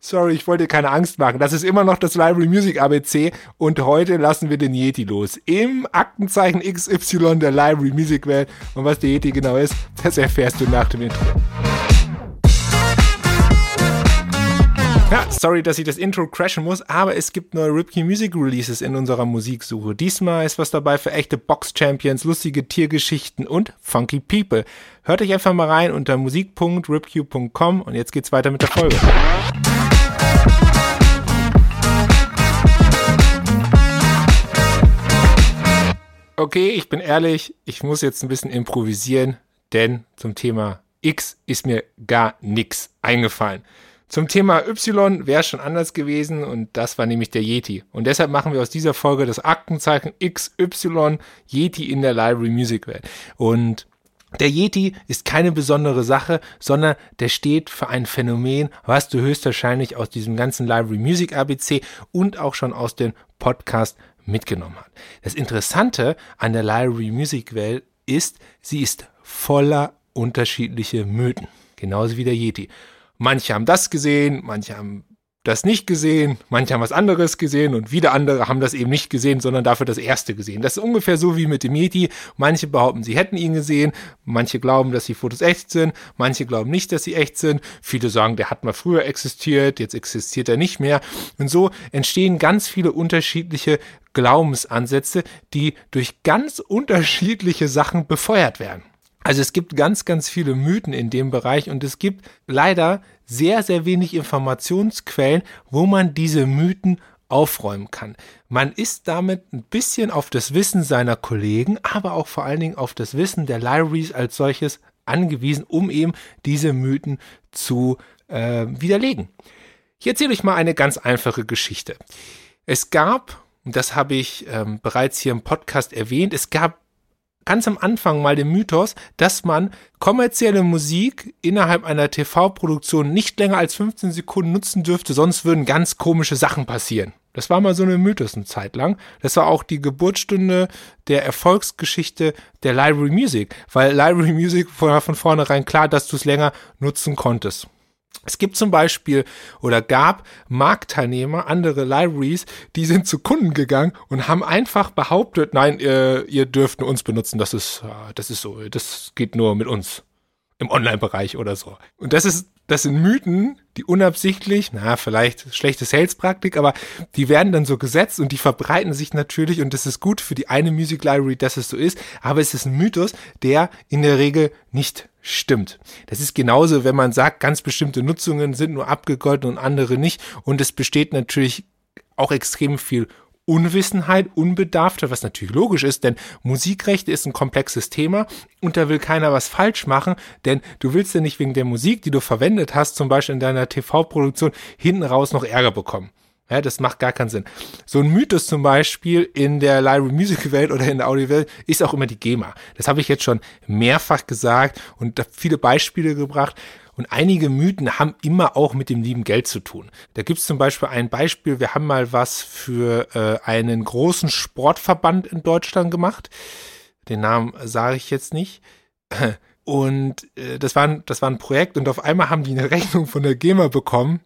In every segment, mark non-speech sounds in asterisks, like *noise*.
Sorry, ich wollte keine Angst machen. Das ist immer noch das Library Music ABC und heute lassen wir den Yeti los. Im Aktenzeichen XY der Library Music Welt. Und was der Yeti genau ist, das erfährst du nach dem Intro. Ja, sorry, dass ich das Intro crashen muss, aber es gibt neue Ripkey Music Releases in unserer Musiksuche. Diesmal ist was dabei für echte Box Champions, lustige Tiergeschichten und funky People. Hört euch einfach mal rein unter musik.ripq.com und jetzt geht's weiter mit der Folge. Okay, ich bin ehrlich, ich muss jetzt ein bisschen improvisieren, denn zum Thema X ist mir gar nichts eingefallen. Zum Thema Y wäre schon anders gewesen und das war nämlich der Yeti. Und deshalb machen wir aus dieser Folge das Aktenzeichen XY Yeti in der Library Music Welt. Und der Yeti ist keine besondere Sache, sondern der steht für ein Phänomen, was du höchstwahrscheinlich aus diesem ganzen Library Music ABC und auch schon aus dem Podcast mitgenommen hast. Das Interessante an der Library Music Welt ist, sie ist voller unterschiedliche Mythen. Genauso wie der Yeti. Manche haben das gesehen, manche haben das nicht gesehen, manche haben was anderes gesehen und wieder andere haben das eben nicht gesehen, sondern dafür das erste gesehen. Das ist ungefähr so wie mit dem Yeti. Manche behaupten, sie hätten ihn gesehen, manche glauben, dass die Fotos echt sind, manche glauben nicht, dass sie echt sind. Viele sagen, der hat mal früher existiert, jetzt existiert er nicht mehr. Und so entstehen ganz viele unterschiedliche Glaubensansätze, die durch ganz unterschiedliche Sachen befeuert werden. Also es gibt ganz, ganz viele Mythen in dem Bereich und es gibt leider sehr, sehr wenig Informationsquellen, wo man diese Mythen aufräumen kann. Man ist damit ein bisschen auf das Wissen seiner Kollegen, aber auch vor allen Dingen auf das Wissen der Libraries als solches angewiesen, um eben diese Mythen zu äh, widerlegen. Ich erzähle euch mal eine ganz einfache Geschichte. Es gab, und das habe ich ähm, bereits hier im Podcast erwähnt, es gab ganz am Anfang mal den Mythos, dass man kommerzielle Musik innerhalb einer TV-Produktion nicht länger als 15 Sekunden nutzen dürfte, sonst würden ganz komische Sachen passieren. Das war mal so eine Mythos eine Zeit lang. Das war auch die Geburtsstunde der Erfolgsgeschichte der Library Music, weil Library Music war von vornherein klar, dass du es länger nutzen konntest. Es gibt zum Beispiel oder gab Marktteilnehmer, andere Libraries, die sind zu Kunden gegangen und haben einfach behauptet, nein, ihr, ihr dürft nur uns benutzen, das ist, das ist so, das geht nur mit uns im Online-Bereich oder so. Und das ist, das sind Mythen, die unabsichtlich, na, vielleicht schlechte Sales-Praktik, aber die werden dann so gesetzt und die verbreiten sich natürlich und das ist gut für die eine Music Library, dass es so ist, aber es ist ein Mythos, der in der Regel nicht stimmt. Das ist genauso, wenn man sagt, ganz bestimmte Nutzungen sind nur abgegolten und andere nicht und es besteht natürlich auch extrem viel Unwissenheit, Unbedarfte, was natürlich logisch ist, denn Musikrechte ist ein komplexes Thema und da will keiner was falsch machen, denn du willst ja nicht wegen der Musik, die du verwendet hast, zum Beispiel in deiner TV-Produktion, hinten raus noch Ärger bekommen. Ja, das macht gar keinen Sinn. So ein Mythos zum Beispiel in der Library Music Welt oder in der Audio Welt ist auch immer die GEMA. Das habe ich jetzt schon mehrfach gesagt und viele Beispiele gebracht. Und einige Mythen haben immer auch mit dem lieben Geld zu tun. Da gibt es zum Beispiel ein Beispiel, wir haben mal was für äh, einen großen Sportverband in Deutschland gemacht. Den Namen sage ich jetzt nicht. Und äh, das, war ein, das war ein Projekt und auf einmal haben die eine Rechnung von der GEMA bekommen,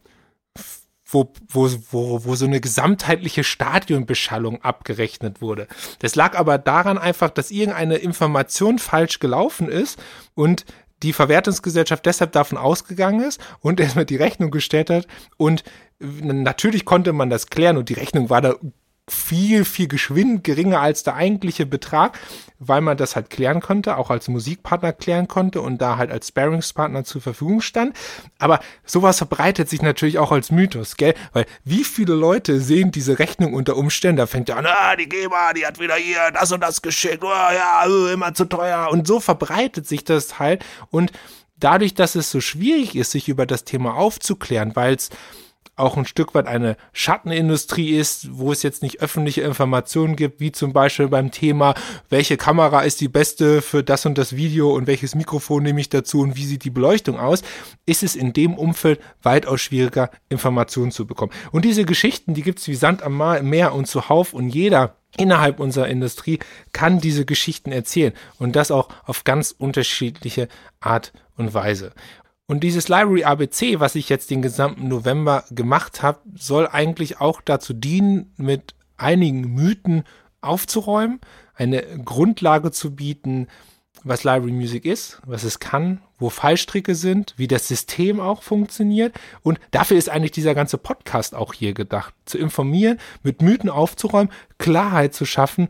wo, wo, wo, wo so eine gesamtheitliche Stadionbeschallung abgerechnet wurde. Das lag aber daran einfach, dass irgendeine Information falsch gelaufen ist und die Verwertungsgesellschaft deshalb davon ausgegangen ist und *laughs* erstmal die Rechnung gestellt hat. Und natürlich konnte man das klären und die Rechnung war da viel, viel geschwind geringer als der eigentliche Betrag, weil man das halt klären konnte, auch als Musikpartner klären konnte und da halt als Sparingspartner zur Verfügung stand. Aber sowas verbreitet sich natürlich auch als Mythos, gell? Weil wie viele Leute sehen diese Rechnung unter Umständen, da fängt ja an, ah, die GEMA, die hat wieder hier das und das geschickt, oh ja, äh, immer zu teuer. Und so verbreitet sich das halt und dadurch, dass es so schwierig ist, sich über das Thema aufzuklären, weil es auch ein Stück weit eine Schattenindustrie ist, wo es jetzt nicht öffentliche Informationen gibt, wie zum Beispiel beim Thema, welche Kamera ist die beste für das und das Video und welches Mikrofon nehme ich dazu und wie sieht die Beleuchtung aus, ist es in dem Umfeld weitaus schwieriger, Informationen zu bekommen. Und diese Geschichten, die gibt es wie Sand am Meer und zuhauf und jeder innerhalb unserer Industrie kann diese Geschichten erzählen und das auch auf ganz unterschiedliche Art und Weise. Und dieses Library ABC, was ich jetzt den gesamten November gemacht habe, soll eigentlich auch dazu dienen, mit einigen Mythen aufzuräumen, eine Grundlage zu bieten, was Library Music ist, was es kann, wo Fallstricke sind, wie das System auch funktioniert. Und dafür ist eigentlich dieser ganze Podcast auch hier gedacht. Zu informieren, mit Mythen aufzuräumen, Klarheit zu schaffen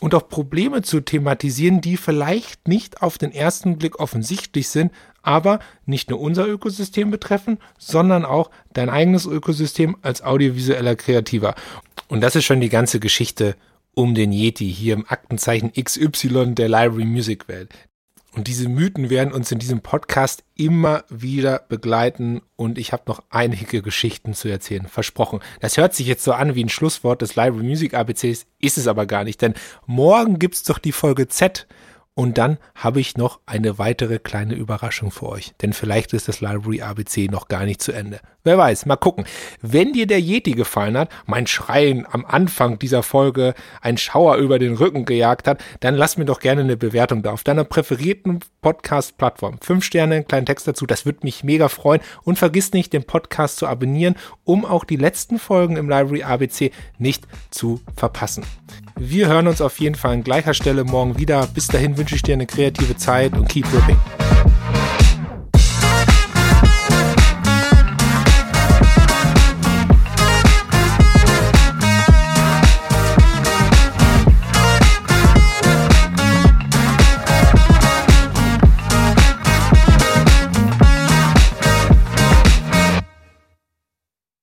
und auch Probleme zu thematisieren, die vielleicht nicht auf den ersten Blick offensichtlich sind, aber nicht nur unser Ökosystem betreffen, sondern auch dein eigenes Ökosystem als audiovisueller Kreativer. Und das ist schon die ganze Geschichte um den Yeti hier im Aktenzeichen XY der Library Music Welt. Und diese Mythen werden uns in diesem Podcast immer wieder begleiten und ich habe noch einige Geschichten zu erzählen, versprochen. Das hört sich jetzt so an wie ein Schlusswort des Library Music ABCs, ist es aber gar nicht, denn morgen gibt's doch die Folge Z und dann habe ich noch eine weitere kleine Überraschung für euch. Denn vielleicht ist das Library ABC noch gar nicht zu Ende. Wer weiß, mal gucken. Wenn dir der Yeti gefallen hat, mein Schreien am Anfang dieser Folge ein Schauer über den Rücken gejagt hat, dann lass mir doch gerne eine Bewertung da auf deiner präferierten Podcast-Plattform. Fünf Sterne, einen kleinen Text dazu, das würde mich mega freuen. Und vergiss nicht, den Podcast zu abonnieren, um auch die letzten Folgen im Library ABC nicht zu verpassen. Wir hören uns auf jeden Fall an gleicher Stelle morgen wieder. Bis dahin wünsche ich dir eine kreative Zeit und keep ripping.